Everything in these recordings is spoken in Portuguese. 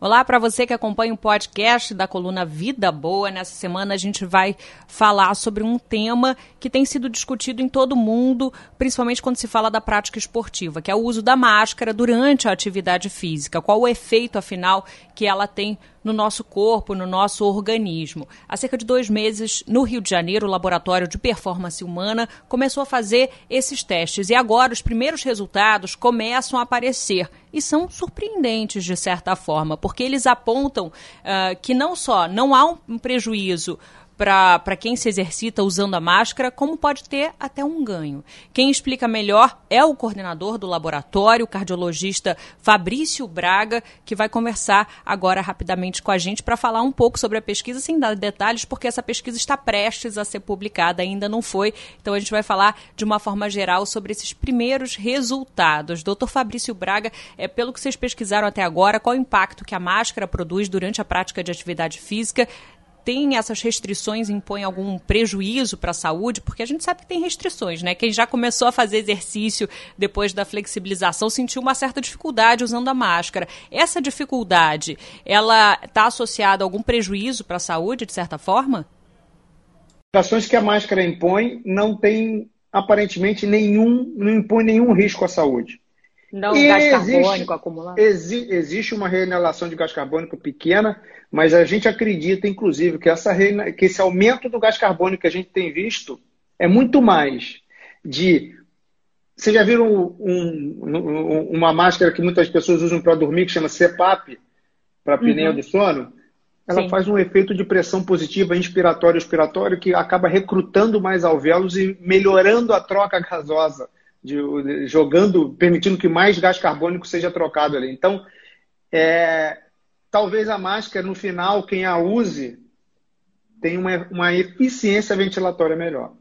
Olá para você que acompanha o podcast da coluna Vida Boa. Nessa semana a gente vai falar sobre um tema que tem sido discutido em todo o mundo, principalmente quando se fala da prática esportiva, que é o uso da máscara durante a atividade física. Qual o efeito, afinal, que ela tem no nosso corpo, no nosso organismo. Há cerca de dois meses, no Rio de Janeiro, o Laboratório de Performance Humana começou a fazer esses testes e agora os primeiros resultados começam a aparecer e são surpreendentes de certa forma, porque eles apontam uh, que não só não há um prejuízo para quem se exercita usando a máscara, como pode ter até um ganho. Quem explica melhor é o coordenador do laboratório, o cardiologista Fabrício Braga, que vai conversar agora rapidamente com a gente para falar um pouco sobre a pesquisa, sem dar detalhes, porque essa pesquisa está prestes a ser publicada, ainda não foi. Então a gente vai falar de uma forma geral sobre esses primeiros resultados. Doutor Fabrício Braga, é, pelo que vocês pesquisaram até agora, qual o impacto que a máscara produz durante a prática de atividade física? Tem essas restrições impõem algum prejuízo para a saúde? Porque a gente sabe que tem restrições, né? Quem já começou a fazer exercício depois da flexibilização sentiu uma certa dificuldade usando a máscara. Essa dificuldade, ela está associada a algum prejuízo para a saúde, de certa forma? As que a máscara impõe não tem aparentemente nenhum, não impõe nenhum risco à saúde. Não e gás existe, carbônico acumulado? Exi, existe uma reinalação de gás carbônico pequena, mas a gente acredita, inclusive, que, essa, que esse aumento do gás carbônico que a gente tem visto é muito mais de. Vocês já viram um, um, uma máscara que muitas pessoas usam para dormir, que chama CPAP, para apneia uhum. do sono? Ela Sim. faz um efeito de pressão positiva inspiratório-expiratório que acaba recrutando mais alvéolos e melhorando a troca gasosa de, jogando, permitindo que mais gás carbônico seja trocado ali. Então, é, talvez a máscara, no final, quem a use, tenha uma, uma eficiência ventilatória melhor.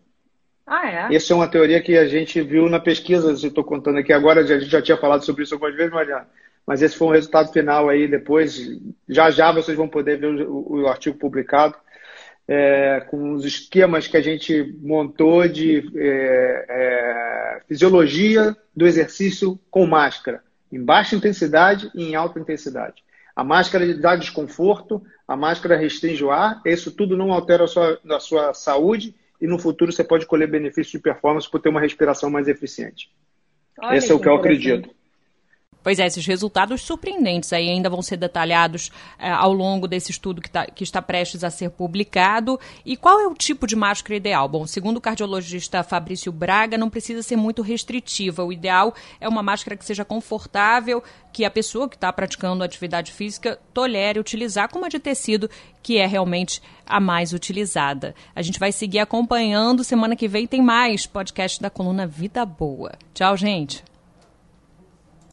Ah, é? Essa é uma teoria que a gente viu na pesquisa, eu estou contando aqui agora, a gente já tinha falado sobre isso algumas vezes, Mariana. Mas esse foi um resultado final aí depois. Já já vocês vão poder ver o, o artigo publicado é, com os esquemas que a gente montou de é, é, fisiologia do exercício com máscara, em baixa intensidade e em alta intensidade. A máscara dá desconforto, a máscara restringe o ar, isso tudo não altera a sua, a sua saúde e no futuro você pode colher benefícios de performance por ter uma respiração mais eficiente. Olha Esse é o que eu acredito. Pois é, esses resultados surpreendentes aí ainda vão ser detalhados é, ao longo desse estudo que, tá, que está prestes a ser publicado. E qual é o tipo de máscara ideal? Bom, segundo o cardiologista Fabrício Braga, não precisa ser muito restritiva. O ideal é uma máscara que seja confortável, que a pessoa que está praticando atividade física tolere utilizar, como a de tecido, que é realmente a mais utilizada. A gente vai seguir acompanhando. Semana que vem tem mais podcast da coluna Vida Boa. Tchau, gente.